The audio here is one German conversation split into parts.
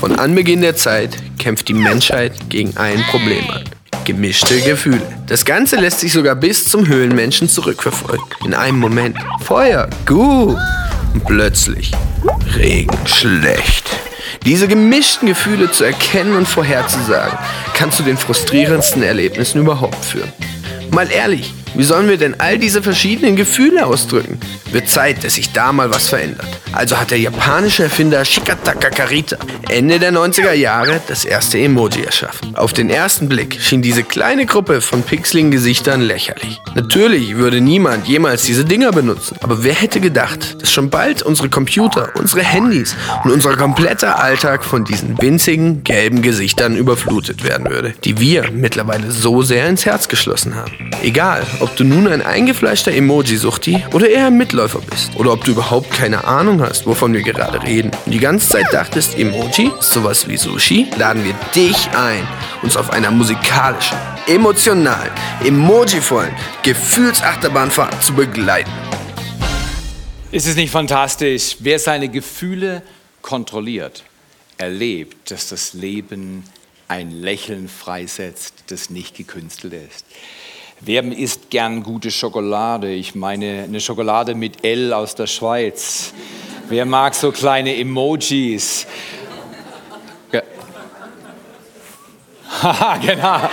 Von Anbeginn der Zeit kämpft die Menschheit gegen ein Problem an. Gemischte Gefühle. Das Ganze lässt sich sogar bis zum Höhlenmenschen zurückverfolgen. In einem Moment Feuer, gut. Und plötzlich Regen, schlecht. Diese gemischten Gefühle zu erkennen und vorherzusagen, kann zu den frustrierendsten Erlebnissen überhaupt führen. Mal ehrlich, wie sollen wir denn all diese verschiedenen Gefühle ausdrücken? Wird Zeit, dass sich da mal was verändert. Also hat der japanische Erfinder Shikataka Karita Ende der 90er Jahre das erste Emoji erschaffen. Auf den ersten Blick schien diese kleine Gruppe von pixeligen Gesichtern lächerlich. Natürlich würde niemand jemals diese Dinger benutzen. Aber wer hätte gedacht, dass schon bald unsere Computer, unsere Handys und unser kompletter Alltag von diesen winzigen gelben Gesichtern überflutet werden würde, die wir mittlerweile so sehr ins Herz geschlossen haben. Egal, ob du nun ein eingefleischter Emoji-Suchti oder eher ein Mitläufer bist. Oder ob du überhaupt keine Ahnung hast, wovon wir gerade reden. Und die ganze Zeit dachtest, Emoji ist sowas wie Sushi, laden wir dich ein, uns auf einer musikalischen, emotionalen, emojivollen Gefühlsachterbahnfahrt zu begleiten. Ist es nicht fantastisch? Wer seine Gefühle kontrolliert, erlebt, dass das Leben ein Lächeln freisetzt, das nicht gekünstelt ist. Wer isst gern gute Schokolade? Ich meine eine Schokolade mit L aus der Schweiz. Wer mag so kleine Emojis? Haha, genau.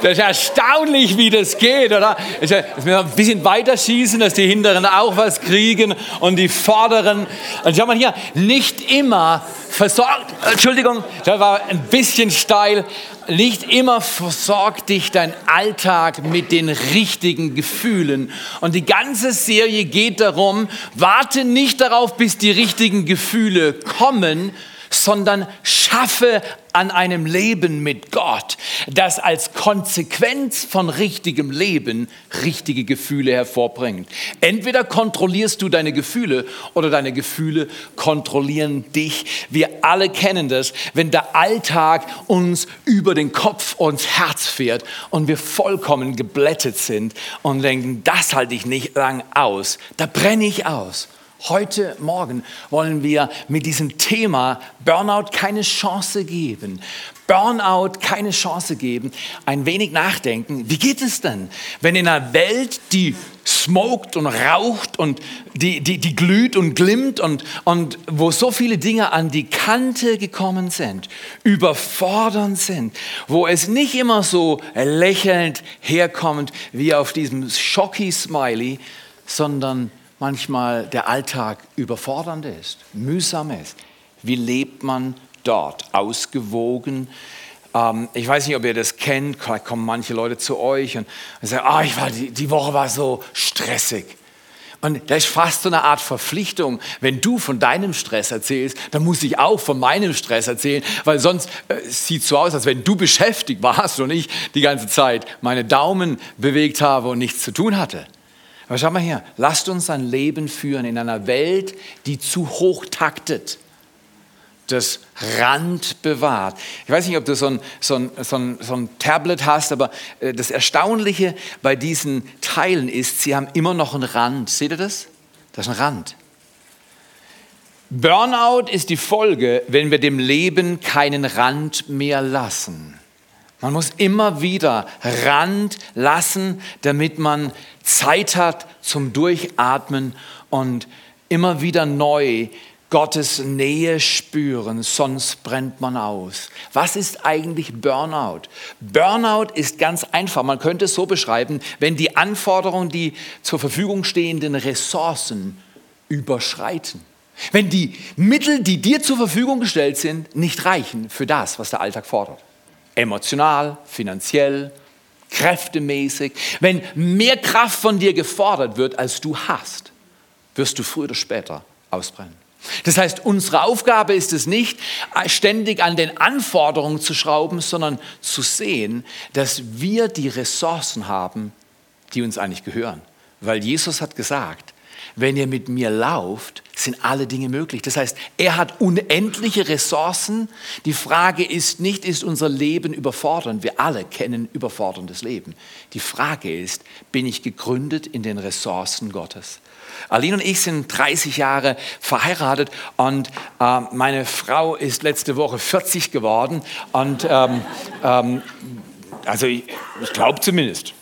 Das ist erstaunlich, wie das geht, oder? Dass wir ein bisschen weiter schießen, dass die Hinteren auch was kriegen und die Vorderen. Und schau mal hier, nicht immer versorgt, Entschuldigung, das war ein bisschen steil, nicht immer versorgt dich dein Alltag mit den richtigen Gefühlen. Und die ganze Serie geht darum, warte nicht darauf, bis die richtigen Gefühle kommen, sondern schaffe an einem Leben mit Gott, das als Konsequenz von richtigem Leben richtige Gefühle hervorbringt. Entweder kontrollierst du deine Gefühle oder deine Gefühle kontrollieren dich. Wir alle kennen das, wenn der Alltag uns über den Kopf und Herz fährt und wir vollkommen geblättet sind und denken, das halte ich nicht lang aus, da brenne ich aus. Heute Morgen wollen wir mit diesem Thema Burnout keine Chance geben. Burnout keine Chance geben, ein wenig nachdenken. Wie geht es denn, wenn in einer Welt, die smoked und raucht und die, die, die glüht und glimmt und, und wo so viele Dinge an die Kante gekommen sind, überfordernd sind, wo es nicht immer so lächelnd herkommt wie auf diesem Shocky-Smiley, sondern manchmal der Alltag überfordernd ist, mühsam ist. Wie lebt man dort? Ausgewogen. Ähm, ich weiß nicht, ob ihr das kennt. Vielleicht kommen manche Leute zu euch und sagen, ah, ich war, die, die Woche war so stressig. Und das ist fast so eine Art Verpflichtung. Wenn du von deinem Stress erzählst, dann muss ich auch von meinem Stress erzählen, weil sonst äh, sieht es so aus, als wenn du beschäftigt warst und ich die ganze Zeit meine Daumen bewegt habe und nichts zu tun hatte. Aber schau mal hier, lasst uns ein Leben führen in einer Welt, die zu hoch taktet, das Rand bewahrt. Ich weiß nicht, ob du so ein, so ein, so ein, so ein Tablet hast, aber äh, das Erstaunliche bei diesen Teilen ist, sie haben immer noch einen Rand. Seht ihr das? Das ist ein Rand. Burnout ist die Folge, wenn wir dem Leben keinen Rand mehr lassen. Man muss immer wieder Rand lassen, damit man Zeit hat zum Durchatmen und immer wieder neu Gottes Nähe spüren, sonst brennt man aus. Was ist eigentlich Burnout? Burnout ist ganz einfach. Man könnte es so beschreiben, wenn die Anforderungen, die zur Verfügung stehenden Ressourcen überschreiten. Wenn die Mittel, die dir zur Verfügung gestellt sind, nicht reichen für das, was der Alltag fordert emotional, finanziell, kräftemäßig. Wenn mehr Kraft von dir gefordert wird, als du hast, wirst du früher oder später ausbrennen. Das heißt, unsere Aufgabe ist es nicht, ständig an den Anforderungen zu schrauben, sondern zu sehen, dass wir die Ressourcen haben, die uns eigentlich gehören. Weil Jesus hat gesagt, wenn ihr mit mir lauft, sind alle Dinge möglich. Das heißt, er hat unendliche Ressourcen. Die Frage ist nicht, ist unser Leben überfordernd? Wir alle kennen überforderndes Leben. Die Frage ist, bin ich gegründet in den Ressourcen Gottes? Aline und ich sind 30 Jahre verheiratet und äh, meine Frau ist letzte Woche 40 geworden und ähm, ähm, also ich, ich glaube zumindest.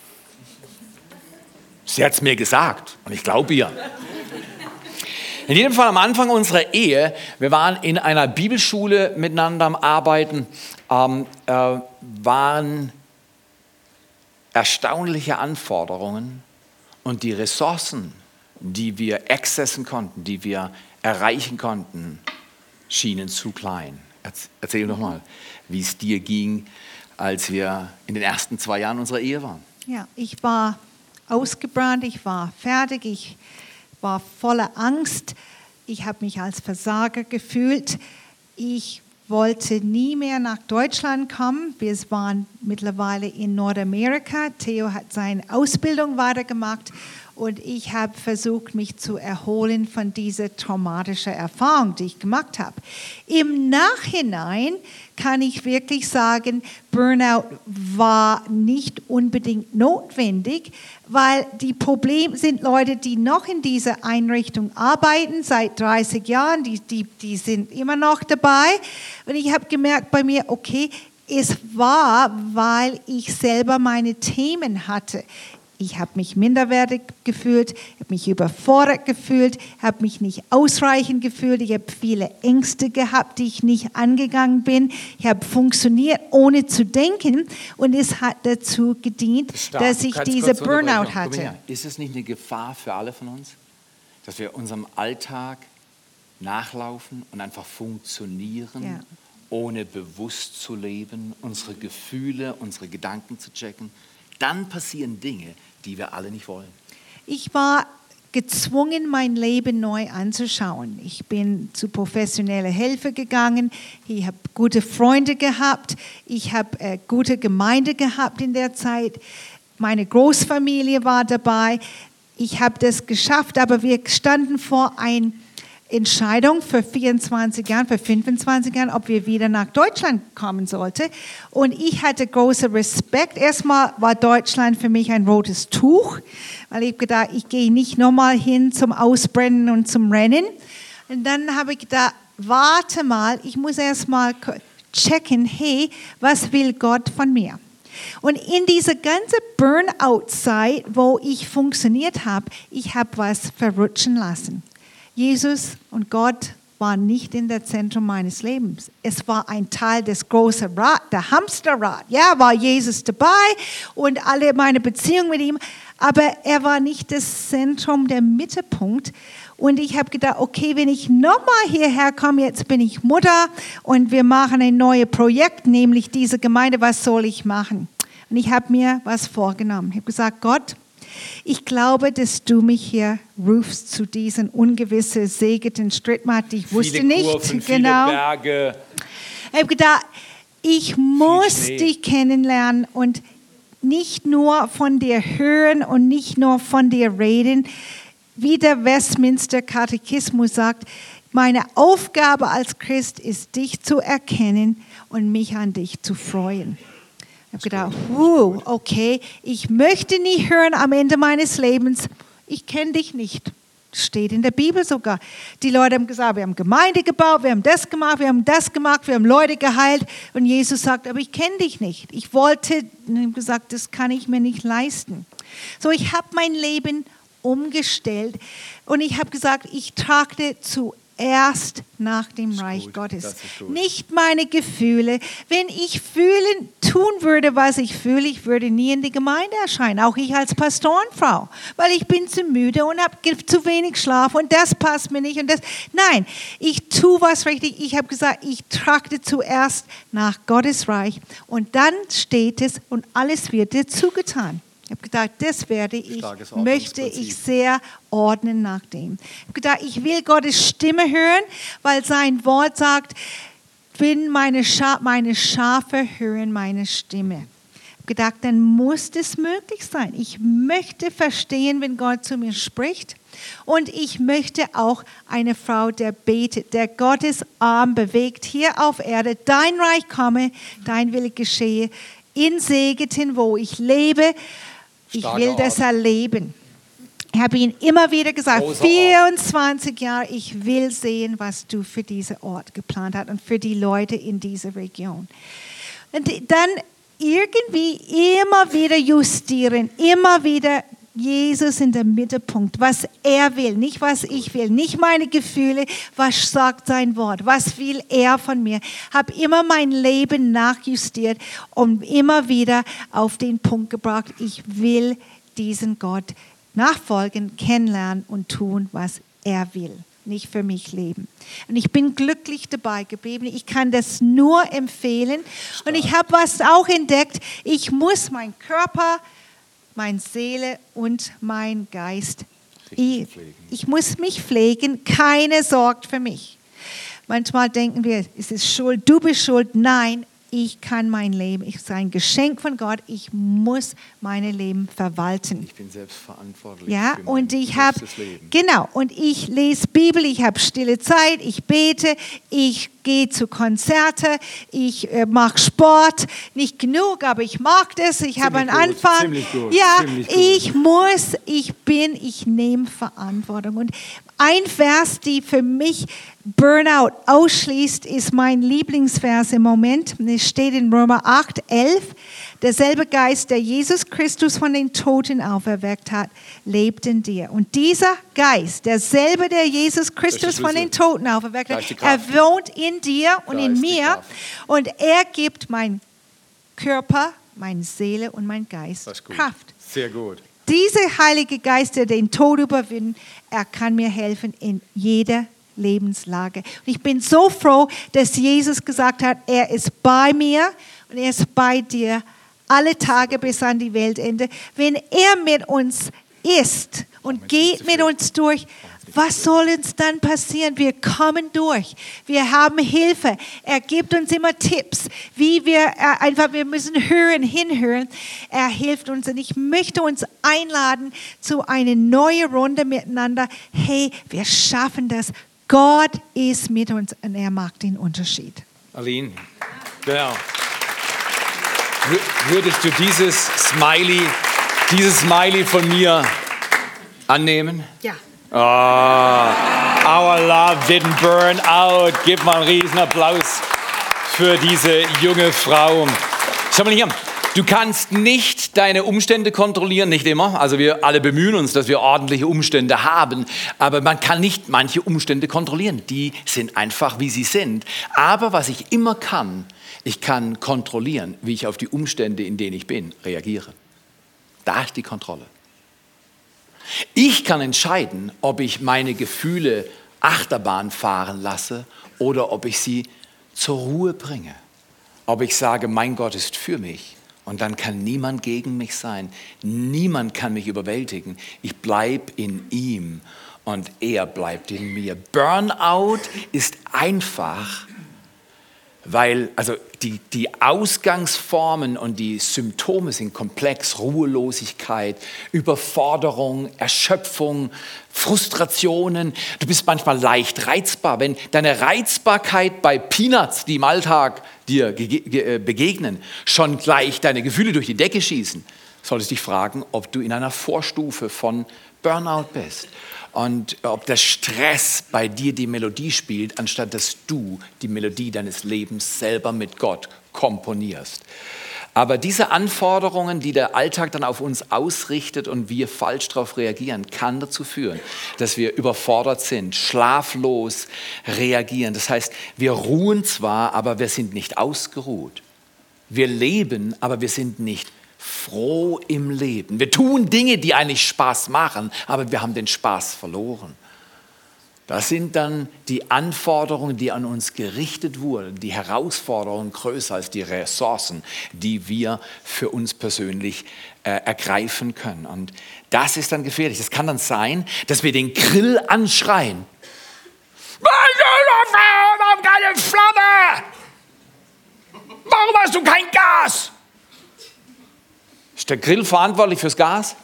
Sie hat es mir gesagt und ich glaube ihr. In jedem Fall am Anfang unserer Ehe, wir waren in einer Bibelschule miteinander am Arbeiten, ähm, äh, waren erstaunliche Anforderungen und die Ressourcen, die wir accessen konnten, die wir erreichen konnten, schienen zu klein. Erzähl doch mal, wie es dir ging, als wir in den ersten zwei Jahren unserer Ehe waren. Ja, ich war ausgebrannt, ich war fertig, ich war voller Angst, ich habe mich als Versager gefühlt. Ich wollte nie mehr nach Deutschland kommen. Wir waren mittlerweile in Nordamerika. Theo hat seine Ausbildung weitergemacht und ich habe versucht, mich zu erholen von dieser traumatischen Erfahrung, die ich gemacht habe. Im Nachhinein kann ich wirklich sagen, Burnout war nicht unbedingt notwendig, weil die Probleme sind Leute, die noch in dieser Einrichtung arbeiten seit 30 Jahren, die, die, die sind immer noch dabei. Und ich habe gemerkt bei mir, okay, es war, weil ich selber meine Themen hatte. Ich habe mich minderwertig gefühlt, habe mich überfordert gefühlt, habe mich nicht ausreichend gefühlt. Ich habe viele Ängste gehabt, die ich nicht angegangen bin. Ich habe funktioniert, ohne zu denken. Und es hat dazu gedient, Stark. dass ich diese Burnout hatte. Ist es nicht eine Gefahr für alle von uns, dass wir unserem Alltag nachlaufen und einfach funktionieren? Ja. ohne bewusst zu leben, unsere Gefühle, unsere Gedanken zu checken, dann passieren Dinge, die wir alle nicht wollen. Ich war gezwungen, mein Leben neu anzuschauen. Ich bin zu professioneller Hilfe gegangen. Ich habe gute Freunde gehabt. Ich habe äh, gute Gemeinde gehabt in der Zeit. Meine Großfamilie war dabei. Ich habe das geschafft, aber wir standen vor ein Entscheidung für 24 Jahren, für 25 Jahren, ob wir wieder nach Deutschland kommen sollten. Und ich hatte großen Respekt. Erstmal war Deutschland für mich ein rotes Tuch, weil ich gedacht, ich gehe nicht nochmal hin zum Ausbrennen und zum Rennen. Und dann habe ich gedacht, warte mal, ich muss erstmal checken, hey, was will Gott von mir? Und in dieser ganzen Burnout-Zeit, wo ich funktioniert habe, ich habe was verrutschen lassen. Jesus und Gott waren nicht in der Zentrum meines Lebens. Es war ein Teil des großen Rad, der Hamsterrad. Ja, war Jesus dabei und alle meine Beziehungen mit ihm, aber er war nicht das Zentrum, der Mittelpunkt. Und ich habe gedacht, okay, wenn ich nochmal hierher komme, jetzt bin ich Mutter und wir machen ein neues Projekt, nämlich diese Gemeinde, was soll ich machen? Und ich habe mir was vorgenommen. Ich habe gesagt, Gott, ich glaube, dass du mich hier rufst zu diesen ungewissen, segeten Strittmatt. Ich wusste viele nicht Kurven, genau. Viele Berge. Ich habe gedacht, ich muss dich kennenlernen und nicht nur von dir hören und nicht nur von dir reden. Wie der Westminster Katechismus sagt, meine Aufgabe als Christ ist, dich zu erkennen und mich an dich zu freuen. Ich habe gedacht, wow, okay, ich möchte nie hören am Ende meines Lebens, ich kenne dich nicht. Steht in der Bibel sogar. Die Leute haben gesagt, wir haben Gemeinde gebaut, wir haben das gemacht, wir haben das gemacht, wir haben Leute geheilt. Und Jesus sagt, aber ich kenne dich nicht. Ich wollte, und gesagt, das kann ich mir nicht leisten. So, ich habe mein Leben umgestellt und ich habe gesagt, ich trage zu erst nach dem Reich gut, Gottes. Nicht meine Gefühle. Wenn ich fühlen, tun würde, was ich fühle, ich würde nie in die Gemeinde erscheinen. Auch ich als Pastorenfrau. Weil ich bin zu müde und habe zu wenig Schlaf und das passt mir nicht. Und das. Nein, ich tue was richtig. Ich habe gesagt, ich trachte zuerst nach Gottes Reich. Und dann steht es und alles wird dir zugetan. Ich habe gedacht, das werde ich, möchte ich sehr ordnen nach dem. Ich habe gedacht, ich will Gottes Stimme hören, weil sein Wort sagt, wenn meine, Scha meine Schafe hören meine Stimme. gedacht, dann muss das möglich sein. Ich möchte verstehen, wenn Gott zu mir spricht. Und ich möchte auch eine Frau, der betet, der Gottes Arm bewegt hier auf Erde. Dein Reich komme, dein Wille geschehe in Segeten, wo ich lebe. Ich will das erleben. Ich habe ihn immer wieder gesagt, Großer Ort. 24 Jahre, ich will sehen, was du für diesen Ort geplant hast und für die Leute in dieser Region. Und dann irgendwie immer wieder justieren, immer wieder Jesus in der Mittelpunkt, was er will, nicht was ich will, nicht meine Gefühle, was sagt sein Wort, was will er von mir. Habe immer mein Leben nachjustiert und immer wieder auf den Punkt gebracht, ich will diesen Gott nachfolgen, kennenlernen und tun, was er will nicht für mich leben. Und ich bin glücklich dabei geblieben. Ich kann das nur empfehlen. Und ich habe was auch entdeckt. Ich muss mein Körper, meine Seele und mein Geist, ich, ich muss mich pflegen. Keine sorgt für mich. Manchmal denken wir, es ist schuld, du bist schuld. Nein, ich kann mein Leben, ich bin ein Geschenk von Gott. Ich muss mein Leben verwalten. Ich bin selbst verantwortlich. Ja, und ich habe, genau, und ich lese Bibel, ich habe stille Zeit, ich bete, ich gehe zu Konzerte, ich äh, mache Sport, nicht genug, aber ich mag das, ich habe einen gut, Anfang. gut, ja, ich muss, ich bin, ich nehme Verantwortung. Und ein Vers, die für mich Burnout ausschließt, ist mein Lieblingsvers im Moment. Es steht in Römer 8, 11. Derselbe Geist, der Jesus Christus von den Toten auferweckt hat, lebt in dir. Und dieser Geist, derselbe, der Jesus Christus von den Toten auferweckt hat, er wohnt in dir und in mir. Und er gibt mein Körper, meine Seele und mein Geist. Kraft. Sehr gut. Dieser Heilige Geist, der den Tod überwindet, er kann mir helfen in jeder Lebenslage. Und ich bin so froh, dass Jesus gesagt hat, er ist bei mir und er ist bei dir alle Tage bis an die Weltende. Wenn er mit uns ist und geht mit uns durch, was soll uns dann passieren? Wir kommen durch. Wir haben Hilfe. Er gibt uns immer Tipps, wie wir äh, einfach, wir müssen hören, hinhören. Er hilft uns und ich möchte uns einladen zu einer neuen Runde miteinander. Hey, wir schaffen das. Gott ist mit uns und er macht den Unterschied. Aline, genau. Wür- Würdest du dieses Smiley, dieses Smiley von mir annehmen? Ja. Ah, our love didn't burn out. Gib mal einen riesen Applaus für diese junge Frau. Schau mal hier. Du kannst nicht deine Umstände kontrollieren, nicht immer. Also wir alle bemühen uns, dass wir ordentliche Umstände haben. Aber man kann nicht manche Umstände kontrollieren. Die sind einfach, wie sie sind. Aber was ich immer kann, ich kann kontrollieren, wie ich auf die Umstände, in denen ich bin, reagiere. Da ist die Kontrolle. Ich kann entscheiden, ob ich meine Gefühle Achterbahn fahren lasse oder ob ich sie zur Ruhe bringe. Ob ich sage, mein Gott ist für mich und dann kann niemand gegen mich sein. Niemand kann mich überwältigen. Ich bleibe in ihm und er bleibt in mir. Burnout ist einfach weil also die, die Ausgangsformen und die Symptome sind komplex. Ruhelosigkeit, Überforderung, Erschöpfung, Frustrationen. Du bist manchmal leicht reizbar. Wenn deine Reizbarkeit bei Peanuts, die im Alltag dir äh, begegnen, schon gleich deine Gefühle durch die Decke schießen, solltest dich fragen, ob du in einer Vorstufe von Burnout bist und ob der Stress bei dir die Melodie spielt, anstatt dass du die Melodie deines Lebens selber mit Gott komponierst. Aber diese Anforderungen, die der Alltag dann auf uns ausrichtet und wir falsch darauf reagieren, kann dazu führen, dass wir überfordert sind, schlaflos reagieren. Das heißt, wir ruhen zwar, aber wir sind nicht ausgeruht. Wir leben, aber wir sind nicht froh im Leben. Wir tun Dinge, die eigentlich Spaß machen, aber wir haben den Spaß verloren. Das sind dann die Anforderungen, die an uns gerichtet wurden, die Herausforderungen größer als die Ressourcen, die wir für uns persönlich äh, ergreifen können. Und das ist dann gefährlich. Es kann dann sein, dass wir den Grill anschreien. Warum keine Flamme? Warum hast du kein Gas? Ist der Grill verantwortlich fürs Gas?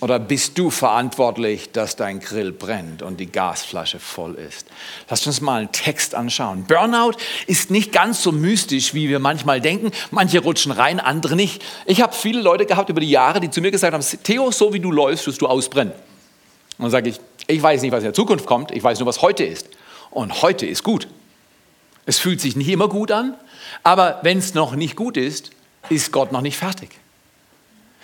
Oder bist du verantwortlich, dass dein Grill brennt und die Gasflasche voll ist? Lasst uns mal einen Text anschauen. Burnout ist nicht ganz so mystisch, wie wir manchmal denken. Manche rutschen rein, andere nicht. Ich habe viele Leute gehabt über die Jahre, die zu mir gesagt haben, Theo, so wie du läufst, wirst du ausbrennen. Und dann sage ich, ich weiß nicht, was in der Zukunft kommt, ich weiß nur, was heute ist. Und heute ist gut. Es fühlt sich nicht immer gut an, aber wenn es noch nicht gut ist, ist Gott noch nicht fertig.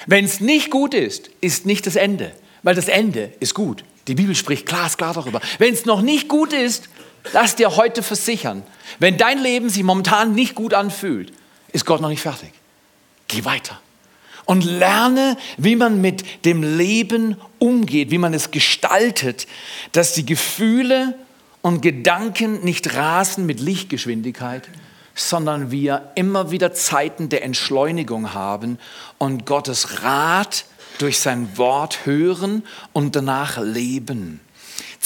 Wenn es nicht gut ist, ist nicht das Ende, weil das Ende ist gut. Die Bibel spricht glasklar darüber. Wenn es noch nicht gut ist, lass dir heute versichern, wenn dein Leben sich momentan nicht gut anfühlt, ist Gott noch nicht fertig. Geh weiter und lerne, wie man mit dem Leben umgeht, wie man es gestaltet, dass die Gefühle und Gedanken nicht rasen mit Lichtgeschwindigkeit, sondern wir immer wieder Zeiten der Entschleunigung haben und Gottes Rat durch sein Wort hören und danach leben.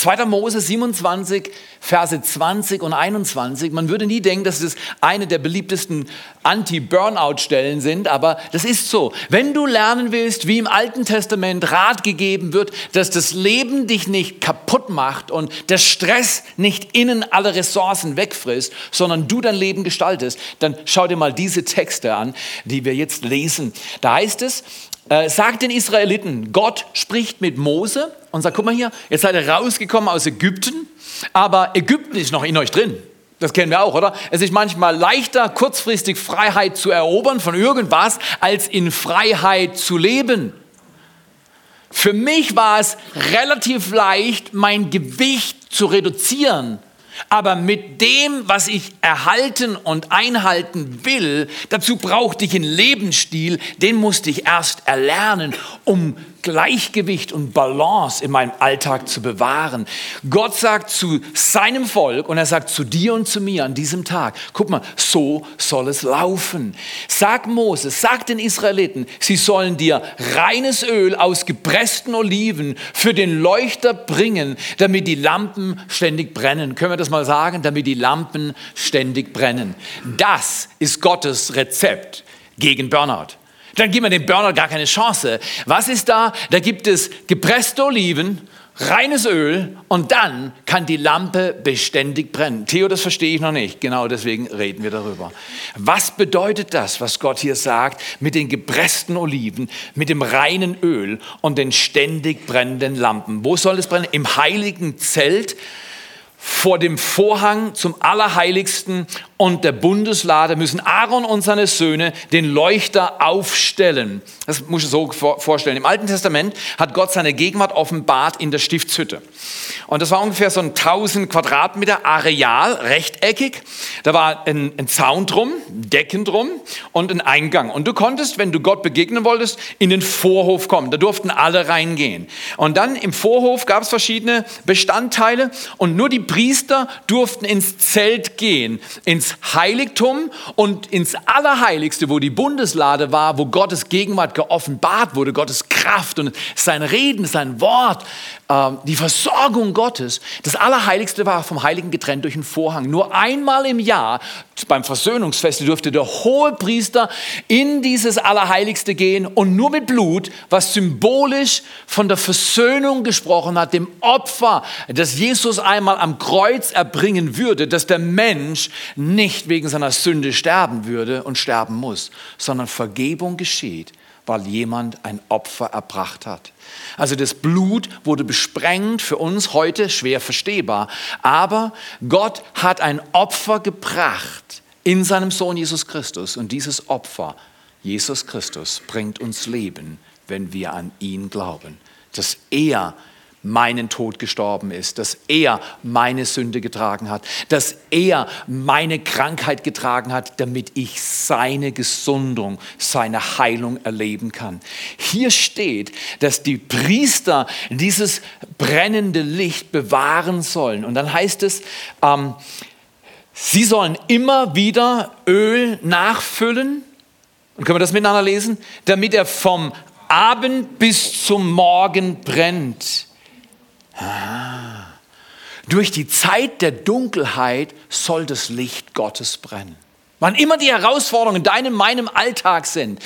2. Mose 27, Verse 20 und 21. Man würde nie denken, dass es eine der beliebtesten Anti-Burnout-Stellen sind, aber das ist so. Wenn du lernen willst, wie im Alten Testament Rat gegeben wird, dass das Leben dich nicht kaputt macht und der Stress nicht innen alle Ressourcen wegfrisst, sondern du dein Leben gestaltest, dann schau dir mal diese Texte an, die wir jetzt lesen. Da heißt es, äh, sagt den Israeliten, Gott spricht mit Mose und sagt, guck mal hier, jetzt seid ihr rausgekommen aus Ägypten, aber Ägypten ist noch in euch drin. Das kennen wir auch, oder? Es ist manchmal leichter, kurzfristig Freiheit zu erobern von irgendwas, als in Freiheit zu leben. Für mich war es relativ leicht, mein Gewicht zu reduzieren aber mit dem, was ich erhalten und einhalten will, dazu brauchte ich einen Lebensstil, den musste ich erst erlernen, um Gleichgewicht und Balance in meinem Alltag zu bewahren. Gott sagt zu seinem Volk und er sagt zu dir und zu mir an diesem Tag, guck mal, so soll es laufen. Sag Moses, sag den Israeliten, sie sollen dir reines Öl aus gepressten Oliven für den Leuchter bringen, damit die Lampen ständig brennen. Können wir das mal sagen? Damit die Lampen ständig brennen. Das ist Gottes Rezept gegen Burnout. Dann gibt man dem Burner gar keine Chance. Was ist da? Da gibt es gepresste Oliven, reines Öl und dann kann die Lampe beständig brennen. Theo, das verstehe ich noch nicht. Genau deswegen reden wir darüber. Was bedeutet das, was Gott hier sagt mit den gepressten Oliven, mit dem reinen Öl und den ständig brennenden Lampen? Wo soll es brennen? Im heiligen Zelt vor dem Vorhang zum Allerheiligsten und der Bundeslade müssen Aaron und seine Söhne den Leuchter aufstellen. Das muss ich so vorstellen. Im Alten Testament hat Gott seine Gegenwart offenbart in der Stiftshütte. Und das war ungefähr so ein 1000 Quadratmeter Areal, rechteckig. Da war ein, ein Zaun drum, Decken drum und ein Eingang. Und du konntest, wenn du Gott begegnen wolltest, in den Vorhof kommen. Da durften alle reingehen. Und dann im Vorhof gab es verschiedene Bestandteile und nur die Priester durften ins Zelt gehen, ins Heiligtum und ins Allerheiligste, wo die Bundeslade war, wo Gottes Gegenwart geoffenbart wurde, Gottes Kraft und sein Reden, sein Wort, äh, die Versorgung Gottes. Das Allerheiligste war vom Heiligen getrennt durch einen Vorhang. Nur einmal im Jahr beim Versöhnungsfest durfte der hohe Priester in dieses Allerheiligste gehen und nur mit Blut, was symbolisch von der Versöhnung gesprochen hat, dem Opfer, das Jesus einmal am Kreuz erbringen würde, dass der Mensch nicht wegen seiner Sünde sterben würde und sterben muss, sondern Vergebung geschieht, weil jemand ein Opfer erbracht hat. Also das Blut wurde besprengt, für uns heute schwer verstehbar, aber Gott hat ein Opfer gebracht in seinem Sohn Jesus Christus und dieses Opfer, Jesus Christus, bringt uns Leben, wenn wir an ihn glauben, dass er meinen Tod gestorben ist, dass er meine Sünde getragen hat, dass er meine Krankheit getragen hat, damit ich seine Gesundung, seine Heilung erleben kann. Hier steht, dass die Priester dieses brennende Licht bewahren sollen. Und dann heißt es, ähm, sie sollen immer wieder Öl nachfüllen. Und können wir das miteinander lesen? Damit er vom Abend bis zum Morgen brennt. Ah. Durch die Zeit der Dunkelheit soll das Licht Gottes brennen. Wann immer die Herausforderungen in deinem, meinem Alltag sind,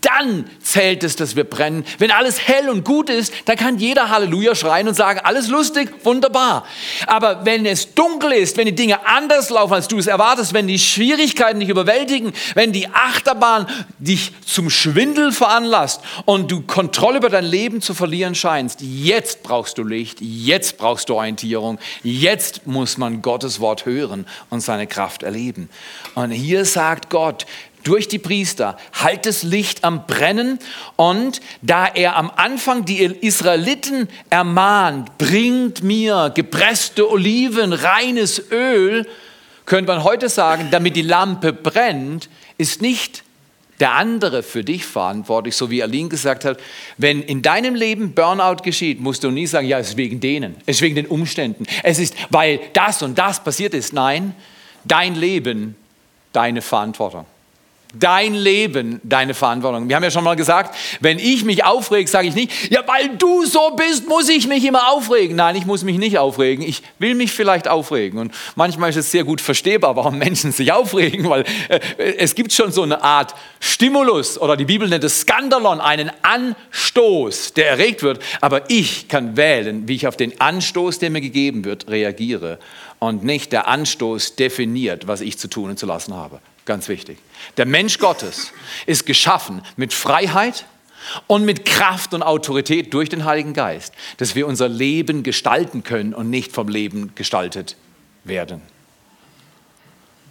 dann zählt es, dass wir brennen. Wenn alles hell und gut ist, dann kann jeder Halleluja schreien und sagen, alles lustig, wunderbar. Aber wenn es dunkel ist, wenn die Dinge anders laufen, als du es erwartest, wenn die Schwierigkeiten dich überwältigen, wenn die Achterbahn dich zum Schwindel veranlasst und du Kontrolle über dein Leben zu verlieren scheinst, jetzt brauchst du Licht, jetzt brauchst du Orientierung, jetzt muss man Gottes Wort hören und seine Kraft erleben. Und hier sagt Gott, durch die Priester, halt das Licht am Brennen. Und da er am Anfang die Israeliten ermahnt, bringt mir gepresste Oliven, reines Öl, könnte man heute sagen, damit die Lampe brennt, ist nicht der andere für dich verantwortlich, so wie Aline gesagt hat. Wenn in deinem Leben Burnout geschieht, musst du nie sagen, ja, es ist wegen denen, es ist wegen den Umständen, es ist, weil das und das passiert ist. Nein, dein Leben deine Verantwortung. Dein Leben, deine Verantwortung. Wir haben ja schon mal gesagt, wenn ich mich aufrege, sage ich nicht, ja, weil du so bist, muss ich mich immer aufregen. Nein, ich muss mich nicht aufregen. Ich will mich vielleicht aufregen. Und manchmal ist es sehr gut verstehbar, warum Menschen sich aufregen, weil äh, es gibt schon so eine Art Stimulus oder die Bibel nennt es Skandalon, einen Anstoß, der erregt wird. Aber ich kann wählen, wie ich auf den Anstoß, der mir gegeben wird, reagiere und nicht der Anstoß definiert, was ich zu tun und zu lassen habe. Ganz wichtig. Der Mensch Gottes ist geschaffen mit Freiheit und mit Kraft und Autorität durch den Heiligen Geist, dass wir unser Leben gestalten können und nicht vom Leben gestaltet werden.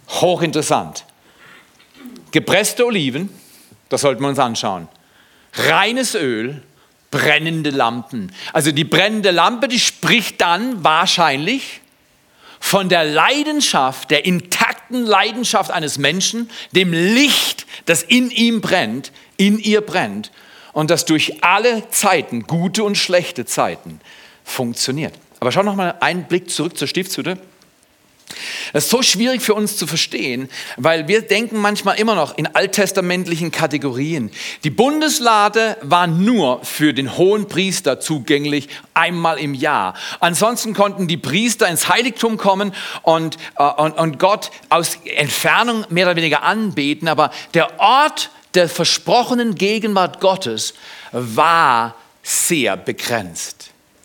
Hochinteressant. Gepresste Oliven, das sollten wir uns anschauen. Reines Öl, brennende Lampen. Also die brennende Lampe, die spricht dann wahrscheinlich von der Leidenschaft, der intakten Leidenschaft eines Menschen, dem Licht, das in ihm brennt, in ihr brennt und das durch alle Zeiten, gute und schlechte Zeiten, funktioniert. Aber schau noch mal einen Blick zurück zur Stiftshütte. Das ist so schwierig für uns zu verstehen, weil wir denken manchmal immer noch in alttestamentlichen Kategorien. Die Bundeslade war nur für den hohen Priester zugänglich, einmal im Jahr. Ansonsten konnten die Priester ins Heiligtum kommen und, äh, und, und Gott aus Entfernung mehr oder weniger anbeten, aber der Ort der versprochenen Gegenwart Gottes war sehr begrenzt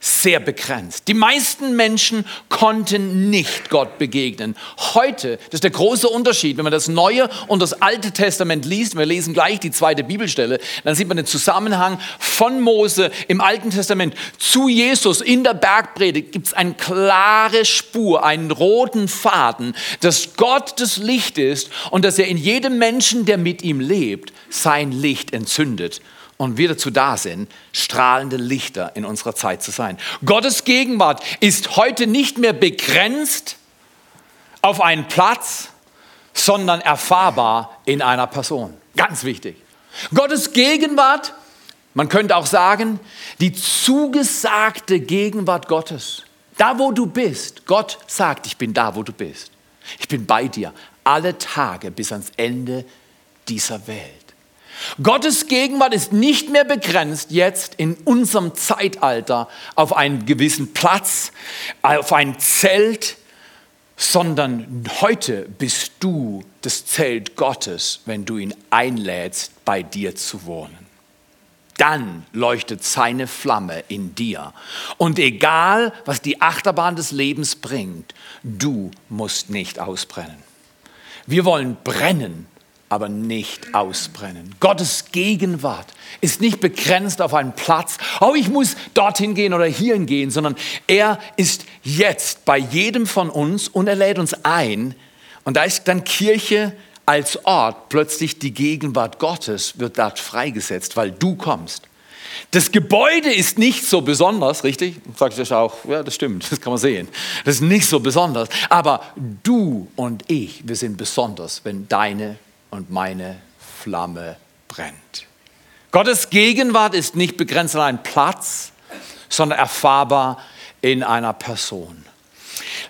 sehr begrenzt. Die meisten Menschen konnten nicht Gott begegnen. Heute, das ist der große Unterschied, wenn man das Neue und das Alte Testament liest, wir lesen gleich die zweite Bibelstelle, dann sieht man den Zusammenhang von Mose im Alten Testament zu Jesus in der Bergpredigt, gibt es eine klare Spur, einen roten Faden, dass Gott das Licht ist und dass er in jedem Menschen, der mit ihm lebt, sein Licht entzündet und wir dazu da sind, strahlende Lichter in unserer Zeit zu sein. Gottes Gegenwart ist heute nicht mehr begrenzt auf einen Platz, sondern erfahrbar in einer Person. Ganz wichtig. Gottes Gegenwart, man könnte auch sagen, die zugesagte Gegenwart Gottes. Da, wo du bist. Gott sagt, ich bin da, wo du bist. Ich bin bei dir alle Tage bis ans Ende dieser Welt. Gottes Gegenwart ist nicht mehr begrenzt jetzt in unserem Zeitalter auf einen gewissen Platz, auf ein Zelt, sondern heute bist du das Zelt Gottes, wenn du ihn einlädst, bei dir zu wohnen. Dann leuchtet seine Flamme in dir. Und egal, was die Achterbahn des Lebens bringt, du musst nicht ausbrennen. Wir wollen brennen aber nicht ausbrennen. Gottes Gegenwart ist nicht begrenzt auf einen Platz, oh, ich muss dorthin gehen oder hierhin gehen, sondern er ist jetzt bei jedem von uns und er lädt uns ein. Und da ist dann Kirche als Ort, plötzlich die Gegenwart Gottes wird dort freigesetzt, weil du kommst. Das Gebäude ist nicht so besonders, richtig? Sagt ich auch, ja, das stimmt, das kann man sehen. Das ist nicht so besonders. Aber du und ich, wir sind besonders, wenn deine und meine Flamme brennt. Gottes Gegenwart ist nicht begrenzt an einen Platz, sondern erfahrbar in einer Person.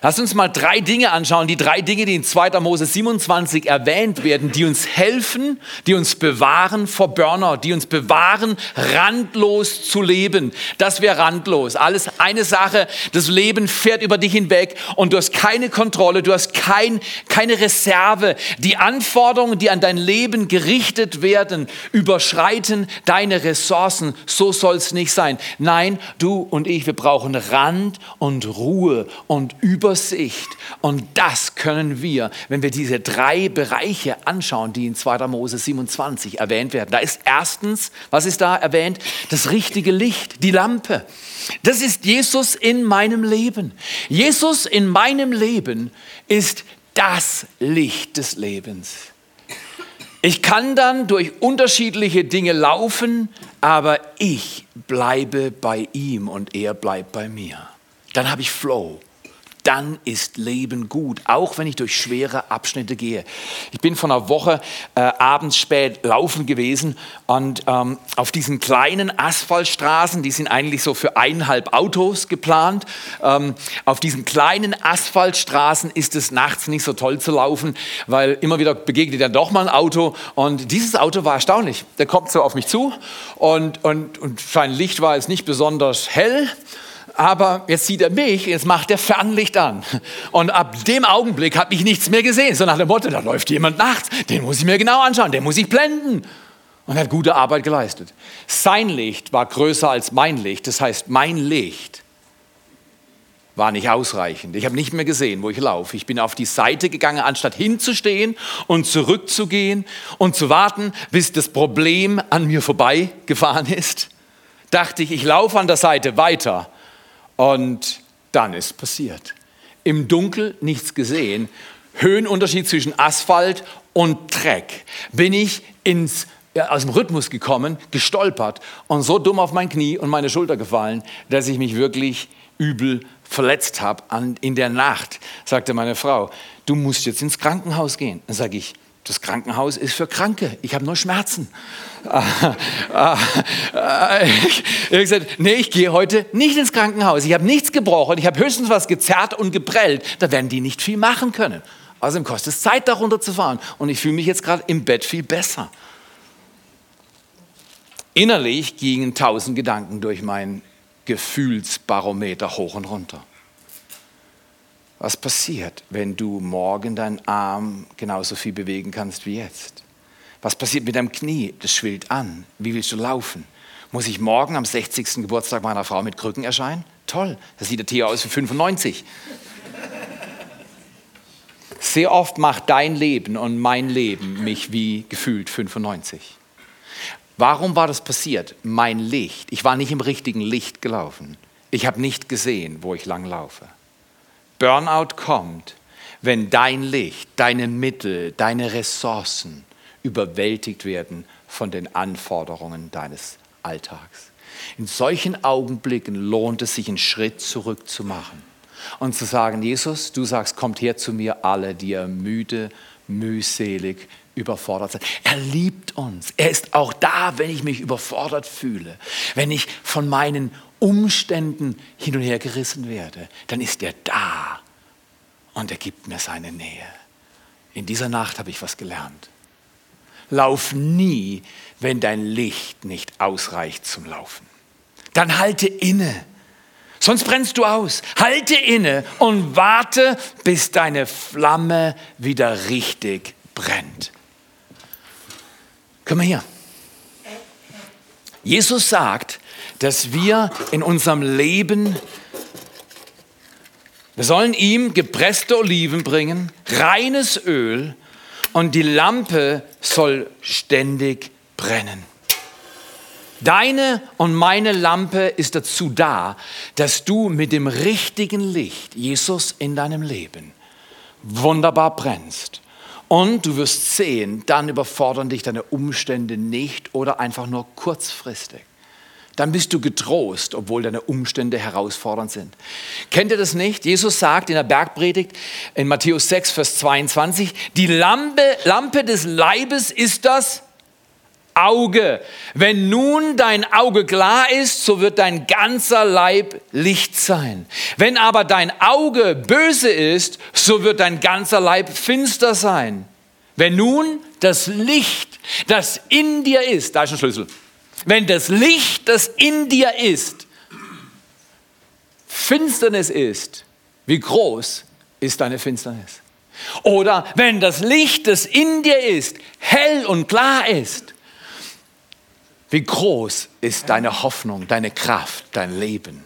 Lass uns mal drei Dinge anschauen, die drei Dinge, die in 2. Mose 27 erwähnt werden, die uns helfen, die uns bewahren vor Burnout, die uns bewahren, randlos zu leben. Das wäre randlos. Alles eine Sache, das Leben fährt über dich hinweg und du hast keine Kontrolle, du hast kein, keine Reserve. Die Anforderungen, die an dein Leben gerichtet werden, überschreiten deine Ressourcen. So soll es nicht sein. Nein, du und ich, wir brauchen Rand und Ruhe und Übersicht. Und das können wir, wenn wir diese drei Bereiche anschauen, die in 2. Mose 27 erwähnt werden. Da ist erstens, was ist da erwähnt? Das richtige Licht, die Lampe. Das ist Jesus in meinem Leben. Jesus in meinem Leben ist das Licht des Lebens. Ich kann dann durch unterschiedliche Dinge laufen, aber ich bleibe bei ihm und er bleibt bei mir. Dann habe ich Flow dann ist Leben gut, auch wenn ich durch schwere Abschnitte gehe. Ich bin vor einer Woche äh, abends spät laufen gewesen und ähm, auf diesen kleinen Asphaltstraßen, die sind eigentlich so für eineinhalb Autos geplant, ähm, auf diesen kleinen Asphaltstraßen ist es nachts nicht so toll zu laufen, weil immer wieder begegnet ja doch mal ein Auto und dieses Auto war erstaunlich. Der kommt so auf mich zu und, und, und sein Licht war jetzt nicht besonders hell aber jetzt sieht er mich, jetzt macht er Fernlicht an. Und ab dem Augenblick habe ich nichts mehr gesehen. So nach dem Motto, da läuft jemand nachts, den muss ich mir genau anschauen, den muss ich blenden. Und er hat gute Arbeit geleistet. Sein Licht war größer als mein Licht. Das heißt, mein Licht war nicht ausreichend. Ich habe nicht mehr gesehen, wo ich laufe. Ich bin auf die Seite gegangen, anstatt hinzustehen und zurückzugehen und zu warten, bis das Problem an mir vorbeigefahren ist. Dachte ich, ich laufe an der Seite weiter und dann ist passiert. Im Dunkel nichts gesehen. Höhenunterschied zwischen Asphalt und Dreck. Bin ich ins, ja, aus dem Rhythmus gekommen, gestolpert und so dumm auf mein Knie und meine Schulter gefallen, dass ich mich wirklich übel verletzt habe in der Nacht, sagte meine Frau, du musst jetzt ins Krankenhaus gehen. Dann sage ich, das Krankenhaus ist für Kranke. Ich habe nur Schmerzen. ich habe gesagt, nee, ich gehe heute nicht ins Krankenhaus. Ich habe nichts gebrochen. Ich habe höchstens was gezerrt und geprellt. Da werden die nicht viel machen können. Außerdem kostet es Zeit, darunter zu fahren. Und ich fühle mich jetzt gerade im Bett viel besser. Innerlich gingen tausend Gedanken durch mein Gefühlsbarometer hoch und runter. Was passiert, wenn du morgen deinen Arm genauso viel bewegen kannst wie jetzt? Was passiert mit deinem Knie? Das schwillt an. Wie willst du laufen? Muss ich morgen am 60. Geburtstag meiner Frau mit Krücken erscheinen? Toll, das sieht der Tier aus wie 95. Sehr oft macht dein Leben und mein Leben mich wie gefühlt 95. Warum war das passiert? Mein Licht. Ich war nicht im richtigen Licht gelaufen. Ich habe nicht gesehen, wo ich lang laufe. Burnout kommt, wenn dein Licht, deine Mittel, deine Ressourcen überwältigt werden von den Anforderungen deines Alltags. In solchen Augenblicken lohnt es sich, einen Schritt zurück zu machen und zu sagen, Jesus, du sagst, kommt her zu mir alle, die ihr müde, mühselig, überfordert seid. Er liebt uns. Er ist auch da, wenn ich mich überfordert fühle, wenn ich von meinen Umständen hin und her gerissen werde, dann ist er da und er gibt mir seine Nähe. In dieser Nacht habe ich was gelernt. Lauf nie, wenn dein Licht nicht ausreicht zum Laufen. Dann halte inne, sonst brennst du aus. Halte inne und warte, bis deine Flamme wieder richtig brennt. Komm mal hier. Jesus sagt, dass wir in unserem Leben, wir sollen ihm gepresste Oliven bringen, reines Öl und die Lampe soll ständig brennen. Deine und meine Lampe ist dazu da, dass du mit dem richtigen Licht, Jesus, in deinem Leben wunderbar brennst. Und du wirst sehen, dann überfordern dich deine Umstände nicht oder einfach nur kurzfristig dann bist du getrost, obwohl deine Umstände herausfordernd sind. Kennt ihr das nicht? Jesus sagt in der Bergpredigt in Matthäus 6, Vers 22, die Lampe, Lampe des Leibes ist das Auge. Wenn nun dein Auge klar ist, so wird dein ganzer Leib Licht sein. Wenn aber dein Auge böse ist, so wird dein ganzer Leib finster sein. Wenn nun das Licht, das in dir ist, da ist ein Schlüssel. Wenn das Licht, das in dir ist, Finsternis ist, wie groß ist deine Finsternis? Oder wenn das Licht, das in dir ist, hell und klar ist, wie groß ist deine Hoffnung, deine Kraft, dein Leben?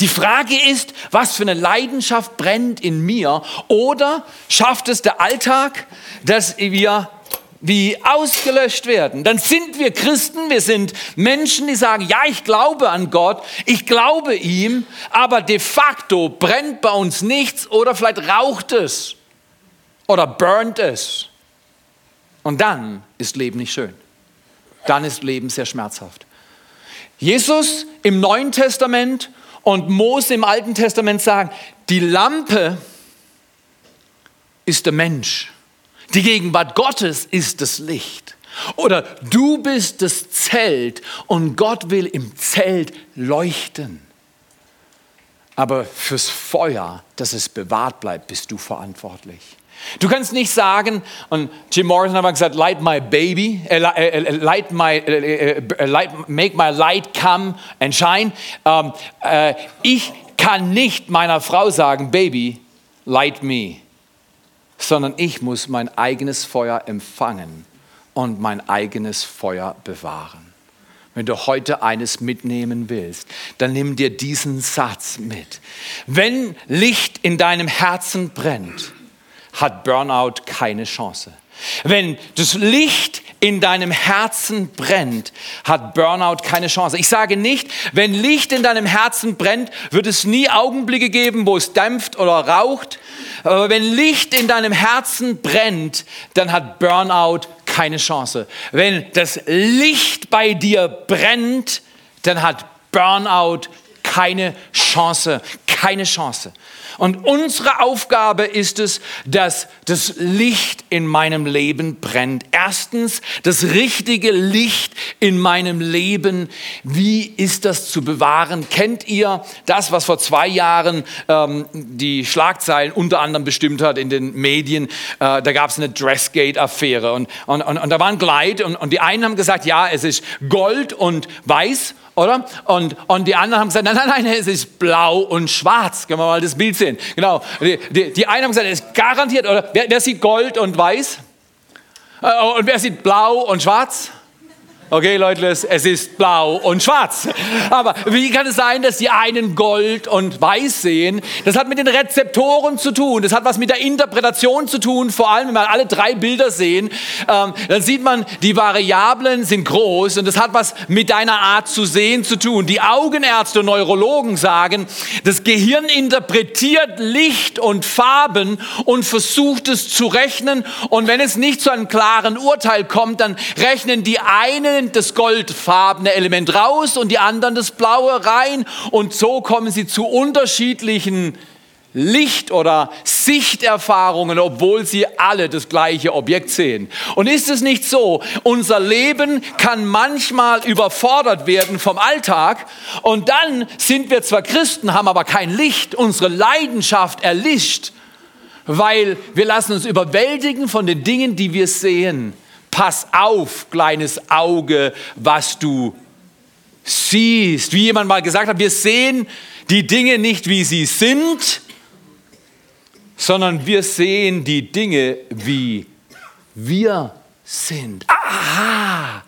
Die Frage ist, was für eine Leidenschaft brennt in mir oder schafft es der Alltag, dass wir wie ausgelöscht werden. Dann sind wir Christen, wir sind Menschen, die sagen, ja, ich glaube an Gott, ich glaube ihm, aber de facto brennt bei uns nichts oder vielleicht raucht es oder burnt es. Und dann ist Leben nicht schön dann ist Leben sehr schmerzhaft. Jesus im Neuen Testament und Mose im Alten Testament sagen, die Lampe ist der Mensch. Die Gegenwart Gottes ist das Licht. Oder du bist das Zelt und Gott will im Zelt leuchten. Aber fürs Feuer, dass es bewahrt bleibt, bist du verantwortlich. Du kannst nicht sagen, und Jim Morrison hat mal gesagt, light my baby, äh, äh, äh light my, äh, äh, light, make my light come and shine. Ähm, äh, ich kann nicht meiner Frau sagen, Baby, light me, sondern ich muss mein eigenes Feuer empfangen und mein eigenes Feuer bewahren. Wenn du heute eines mitnehmen willst, dann nimm dir diesen Satz mit. Wenn Licht in deinem Herzen brennt, hat Burnout keine Chance. Wenn das Licht in deinem Herzen brennt, hat Burnout keine Chance. Ich sage nicht, wenn Licht in deinem Herzen brennt, wird es nie Augenblicke geben, wo es dämpft oder raucht. Aber wenn Licht in deinem Herzen brennt, dann hat Burnout keine Chance. Wenn das Licht bei dir brennt, dann hat Burnout keine Chance, keine Chance. Und unsere Aufgabe ist es, dass das Licht in meinem Leben brennt. Erstens, das richtige Licht in meinem Leben. Wie ist das zu bewahren? Kennt ihr das, was vor zwei Jahren ähm, die Schlagzeilen unter anderem bestimmt hat in den Medien? Äh, da gab es eine Dressgate-Affäre und, und, und, und, da war ein Kleid und, und die einen haben gesagt, ja, es ist Gold und Weiß oder? Und, und die anderen haben gesagt, nein, nein, nein, es ist blau und schwarz. Können wir mal das Bild sehen? Genau. Die, die, die einen haben gesagt, es ist garantiert, oder? Wer, wer sieht Gold und weiß? Äh, und wer sieht blau und schwarz? Okay, Leute, es ist blau und schwarz. Aber wie kann es sein, dass die einen Gold und Weiß sehen? Das hat mit den Rezeptoren zu tun. Das hat was mit der Interpretation zu tun. Vor allem, wenn wir alle drei Bilder sehen, ähm, dann sieht man, die Variablen sind groß und das hat was mit deiner Art zu sehen zu tun. Die Augenärzte und Neurologen sagen, das Gehirn interpretiert Licht und Farben und versucht es zu rechnen. Und wenn es nicht zu einem klaren Urteil kommt, dann rechnen die einen nimmt das goldfarbene Element raus und die anderen das blaue rein und so kommen sie zu unterschiedlichen Licht- oder Sichterfahrungen, obwohl sie alle das gleiche Objekt sehen. Und ist es nicht so, unser Leben kann manchmal überfordert werden vom Alltag und dann sind wir zwar Christen, haben aber kein Licht, unsere Leidenschaft erlischt, weil wir lassen uns überwältigen von den Dingen, die wir sehen. Pass auf, kleines Auge, was du siehst. Wie jemand mal gesagt hat, wir sehen die Dinge nicht, wie sie sind, sondern wir sehen die Dinge, wie wir sind. Aha!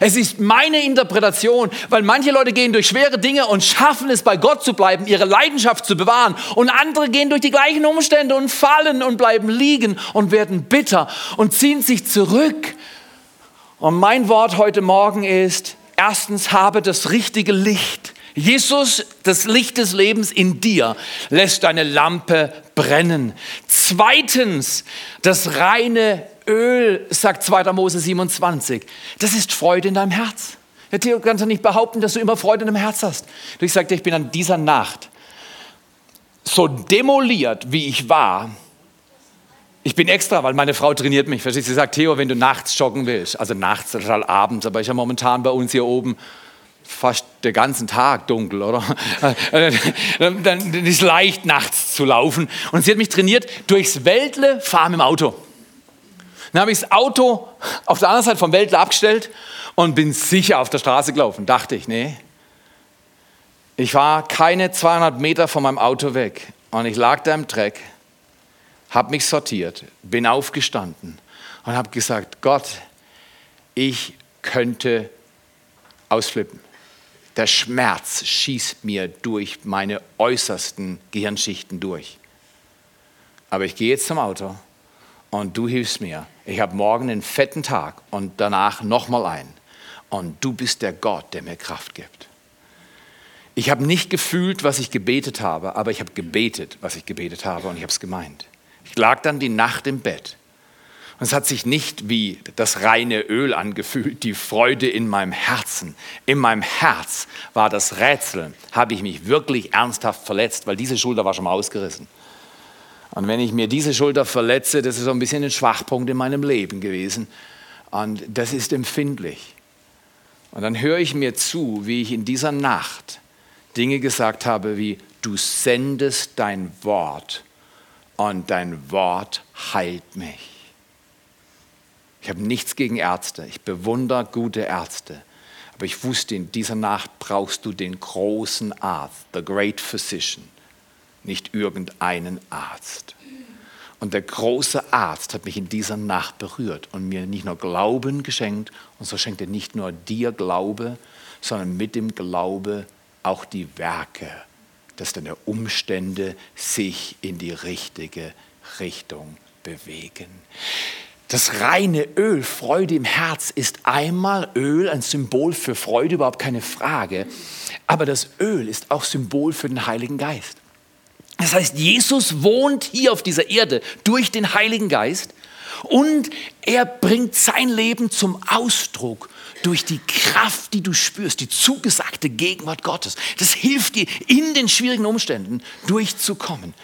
Es ist meine Interpretation, weil manche Leute gehen durch schwere Dinge und schaffen es, bei Gott zu bleiben, ihre Leidenschaft zu bewahren. Und andere gehen durch die gleichen Umstände und fallen und bleiben liegen und werden bitter und ziehen sich zurück. Und mein Wort heute Morgen ist, erstens habe das richtige Licht. Jesus, das Licht des Lebens in dir, lässt deine Lampe brennen. Zweitens, das reine Öl, sagt 2. Mose 27, das ist Freude in deinem Herz. Du kannst ja nicht behaupten, dass du immer Freude in deinem Herz hast. Ich sagte, ich bin an dieser Nacht so demoliert, wie ich war. ich bin extra, weil meine Frau trainiert mich. Verstehst du? Sie sagt, Theo, wenn du nachts joggen willst, also nachts, das ist halt abends, aber ich habe momentan bei uns hier oben fast den ganzen Tag dunkel, oder? Dann ist es leicht, nachts zu laufen. Und sie hat mich trainiert, durchs Wäldle fahren im Auto. Dann habe ich das Auto auf der anderen Seite vom Wäldle abgestellt und bin sicher auf der Straße gelaufen. Dachte ich, nee. Ich war keine 200 Meter von meinem Auto weg und ich lag da im Dreck, habe mich sortiert, bin aufgestanden und habe gesagt, Gott, ich könnte ausflippen. Der Schmerz schießt mir durch meine äußersten Gehirnschichten durch. Aber ich gehe jetzt zum Auto und du hilfst mir. Ich habe morgen einen fetten Tag und danach nochmal einen. Und du bist der Gott, der mir Kraft gibt. Ich habe nicht gefühlt, was ich gebetet habe, aber ich habe gebetet, was ich gebetet habe und ich habe es gemeint. Ich lag dann die Nacht im Bett und es hat sich nicht wie das reine Öl angefühlt, die Freude in meinem Herzen. In meinem Herz war das Rätsel, habe ich mich wirklich ernsthaft verletzt, weil diese Schulter war schon mal ausgerissen. Und wenn ich mir diese Schulter verletze, das ist so ein bisschen ein Schwachpunkt in meinem Leben gewesen. Und das ist empfindlich. Und dann höre ich mir zu, wie ich in dieser Nacht Dinge gesagt habe wie, du sendest dein Wort und dein Wort heilt mich. Ich habe nichts gegen Ärzte. Ich bewundere gute Ärzte. Aber ich wusste, in dieser Nacht brauchst du den großen Arzt, the great physician, nicht irgendeinen Arzt. Und der große Arzt hat mich in dieser Nacht berührt und mir nicht nur Glauben geschenkt, und so schenkt er nicht nur dir Glaube, sondern mit dem Glaube auch die Werke, dass deine Umstände sich in die richtige Richtung bewegen. Das reine Öl, Freude im Herz, ist einmal Öl, ein Symbol für Freude, überhaupt keine Frage. Aber das Öl ist auch Symbol für den Heiligen Geist. Das heißt, Jesus wohnt hier auf dieser Erde durch den Heiligen Geist und er bringt sein Leben zum Ausdruck durch die Kraft, die du spürst, die zugesagte Gegenwart Gottes. Das hilft dir, in den schwierigen Umständen durchzukommen.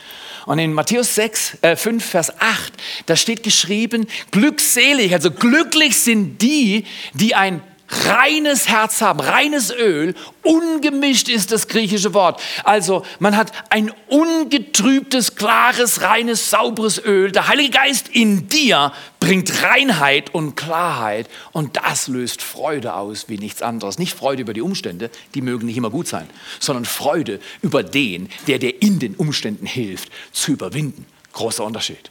Und in Matthäus 6, äh 5, Vers 8, da steht geschrieben, glückselig, also glücklich sind die, die ein reines Herz haben, reines Öl, ungemischt ist das griechische Wort. Also man hat ein ungetrübtes, klares, reines, sauberes Öl. Der Heilige Geist in dir bringt Reinheit und Klarheit und das löst Freude aus wie nichts anderes. Nicht Freude über die Umstände, die mögen nicht immer gut sein, sondern Freude über den, der dir in den Umständen hilft, zu überwinden. Großer Unterschied.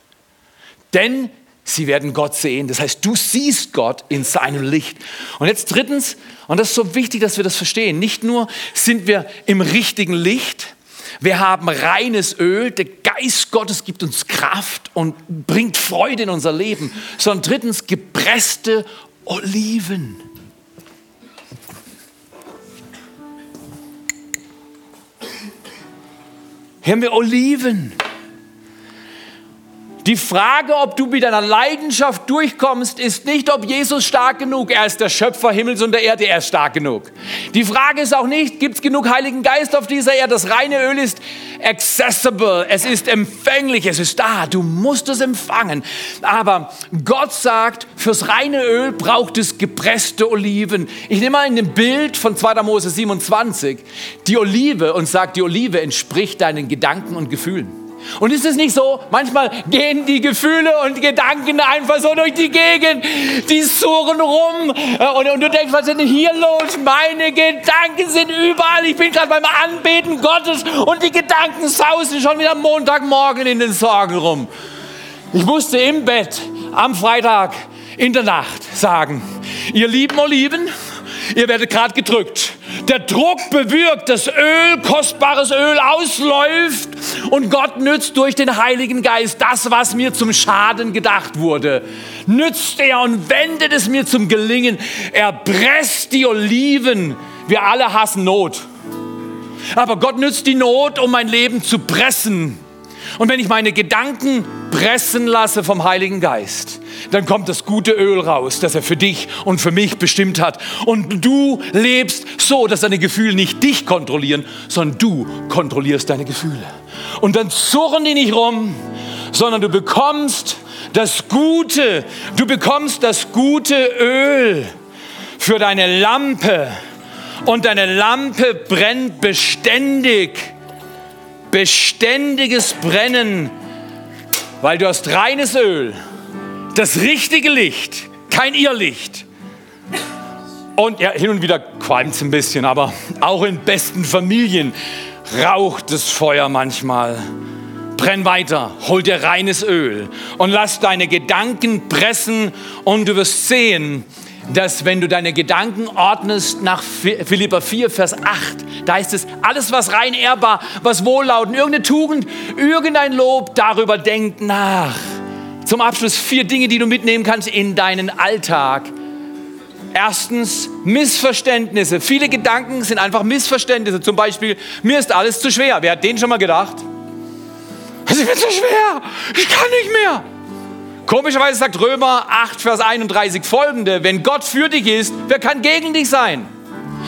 Denn Sie werden Gott sehen. Das heißt, du siehst Gott in seinem Licht. Und jetzt drittens, und das ist so wichtig, dass wir das verstehen, nicht nur sind wir im richtigen Licht, wir haben reines Öl, der Geist Gottes gibt uns Kraft und bringt Freude in unser Leben, sondern drittens gepresste Oliven. Hier haben wir Oliven. Die Frage, ob du mit deiner Leidenschaft durchkommst, ist nicht, ob Jesus stark genug, er ist der Schöpfer Himmels und der Erde, er ist stark genug. Die Frage ist auch nicht, gibt es genug Heiligen Geist auf dieser Erde? Das reine Öl ist accessible, es ist empfänglich, es ist da, du musst es empfangen. Aber Gott sagt, fürs reine Öl braucht es gepresste Oliven. Ich nehme mal in dem Bild von 2. Mose 27 die Olive und sage, die Olive entspricht deinen Gedanken und Gefühlen. Und ist es nicht so, manchmal gehen die Gefühle und Gedanken einfach so durch die Gegend, die surren rum äh, und, und, du denkst, was ist denn hier los? Meine Gedanken sind überall. Ich bin gerade beim Anbeten Gottes und die Gedanken sausen schon wieder am Montagmorgen in den Sorgen rum. Ich musste im Bett am Freitag in der Nacht sagen, ihr lieben Oliven, ihr werdet gerade gedrückt. Der Druck bewirkt, dass Öl, kostbares Öl ausläuft und Gott nützt durch den Heiligen Geist das, was mir zum Schaden gedacht wurde. Nützt er und wendet es mir zum Gelingen. Er presst die Oliven. Wir alle hassen Not. Aber Gott nützt die Not, um mein Leben zu pressen. Und wenn ich meine Gedanken pressen lasse vom Heiligen Geist, dann kommt das gute Öl raus, das er für dich und für mich bestimmt hat. Und du lebst so, dass deine Gefühle nicht dich kontrollieren, sondern du kontrollierst deine Gefühle. Und dann surren die nicht rum, sondern du bekommst Das Gute, du bekommst das gute Öl für deine Lampe und deine Lampe brennt beständig. Beständiges Brennen, weil du hast reines Öl, das richtige Licht, kein Irrlicht. Und ja, hin und wieder qualmt es ein bisschen, aber auch in besten Familien raucht das Feuer manchmal. Brenn weiter, hol dir reines Öl und lass deine Gedanken pressen und du wirst sehen, dass wenn du deine Gedanken ordnest nach Philippa 4, Vers 8, da heißt es, alles was rein ehrbar, was wohllauten, irgendeine Tugend, irgendein Lob, darüber denkt nach. Zum Abschluss vier Dinge, die du mitnehmen kannst in deinen Alltag. Erstens Missverständnisse. Viele Gedanken sind einfach Missverständnisse. Zum Beispiel, mir ist alles zu schwer. Wer hat den schon mal gedacht? Also ich bin zu schwer. Ich kann nicht mehr. Komischerweise sagt Römer 8, Vers 31 folgende, wenn Gott für dich ist, wer kann gegen dich sein?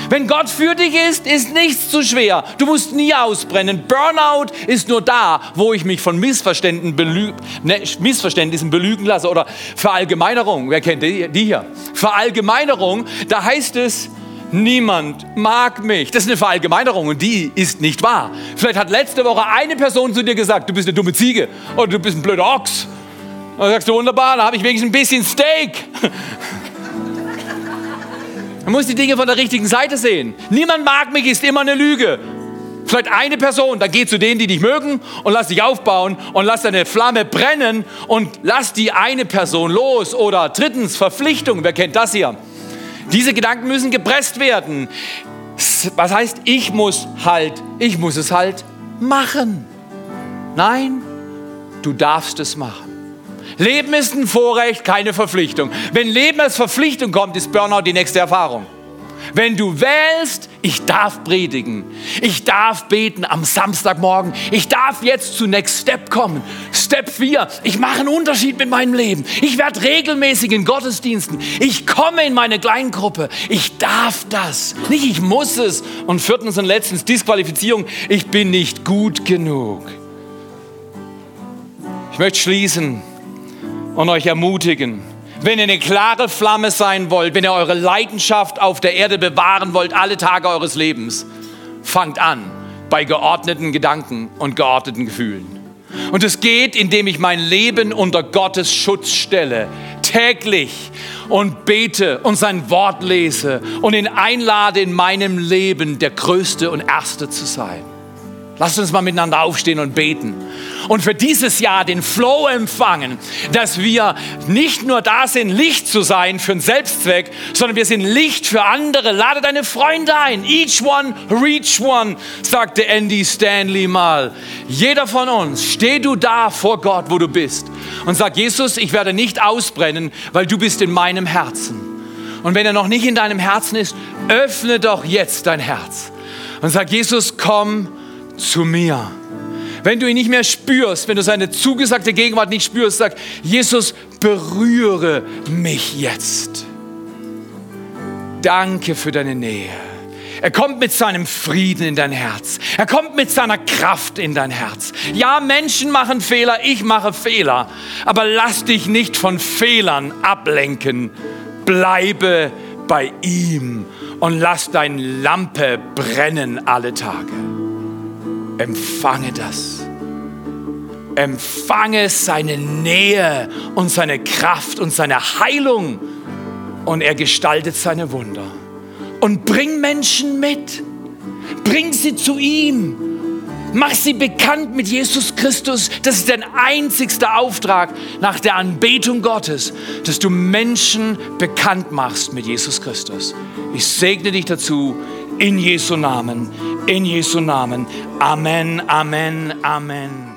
Wenn Gott für dich ist, ist nichts zu schwer. Du musst nie ausbrennen. Burnout ist nur da, wo ich mich von Missverständnissen, belü ne, Missverständnissen belügen lasse. Oder Verallgemeinerung. Wer kennt die, die hier? Verallgemeinerung, da heißt es, niemand mag mich. Das ist eine Verallgemeinerung und die ist nicht wahr. Vielleicht hat letzte Woche eine Person zu dir gesagt, du bist eine dumme Ziege oder du bist ein blöder Ochs dann sagst du, wunderbar, da habe ich wenigstens ein bisschen Steak. Man muss die Dinge von der richtigen Seite sehen. Niemand mag mich, ist immer eine Lüge. Vielleicht eine Person, dann geh zu denen, die dich mögen und lass dich aufbauen und lass deine Flamme brennen und lass die eine Person los. Oder drittens, Verpflichtung, wer kennt das hier? Diese Gedanken müssen gepresst werden. Was heißt, ich muss halt, ich muss es halt machen. Nein, du darfst es machen. Leben ist ein Vorrecht, keine Verpflichtung. Wenn Leben als Verpflichtung kommt, ist Burnout die nächste Erfahrung. Wenn du wählst, ich darf predigen, ich darf beten am Samstagmorgen, ich darf jetzt zu Next Step kommen. Step 4, ich mache einen Unterschied mit meinem Leben. Ich werde regelmäßig in Gottesdiensten. Ich komme in meine Kleingruppe. Ich darf das. Nicht ich muss es. Und viertens und letztens Disqualifizierung, ich bin nicht gut genug. Ich möchte schließen und euch ermutigen. Wenn ihr eine klare Flamme sein wollt, wenn ihr eure Leidenschaft auf der Erde bewahren wollt, alle Tage eures Lebens, fangt an bei geordneten Gedanken und geordneten Gefühlen. Und es geht, indem ich mein Leben unter Gottes Schutz stelle, täglich und bete und sein Wort lese und ihn einlade, in meinem Leben der Größte und Erste zu sein. Lasst uns mal miteinander aufstehen und beten. Und für dieses Jahr den Flow empfangen, dass wir nicht nur da sind, Licht zu sein für einen Selbstzweck, sondern wir sind Licht für andere. Lade deine Freunde ein. Each one, reach one, sagte Andy Stanley mal. Jeder von uns, steh du da vor Gott, wo du bist. Und sag, Jesus, ich werde nicht ausbrennen, weil du bist in meinem Herzen. Und wenn er noch nicht in deinem Herzen ist, öffne doch jetzt dein Herz. Und sag, Jesus, komm zu mir. Wenn du ihn nicht mehr spürst, wenn du seine zugesagte Gegenwart nicht spürst, sag, Jesus, berühre mich jetzt. Danke für deine Nähe. Er kommt mit seinem Frieden in dein Herz. Er kommt mit seiner Kraft in dein Herz. Ja, Menschen machen Fehler, ich mache Fehler. Aber lass dich nicht von Fehlern ablenken. Bleibe bei ihm und lass deine Lampe brennen alle Tage. Empfange das. Empfange seine Nähe und seine Kraft und seine Heilung. Und er gestaltet seine Wunder. Und bring Menschen mit. Bring sie zu ihm. Mach sie bekannt mit Jesus Christus. Das ist dein einzigster Auftrag nach der Anbetung Gottes, dass du Menschen bekannt machst mit Jesus Christus. Ich segne dich dazu in Jesu Namen, in Jesu Namen. Amen, Amen, Amen.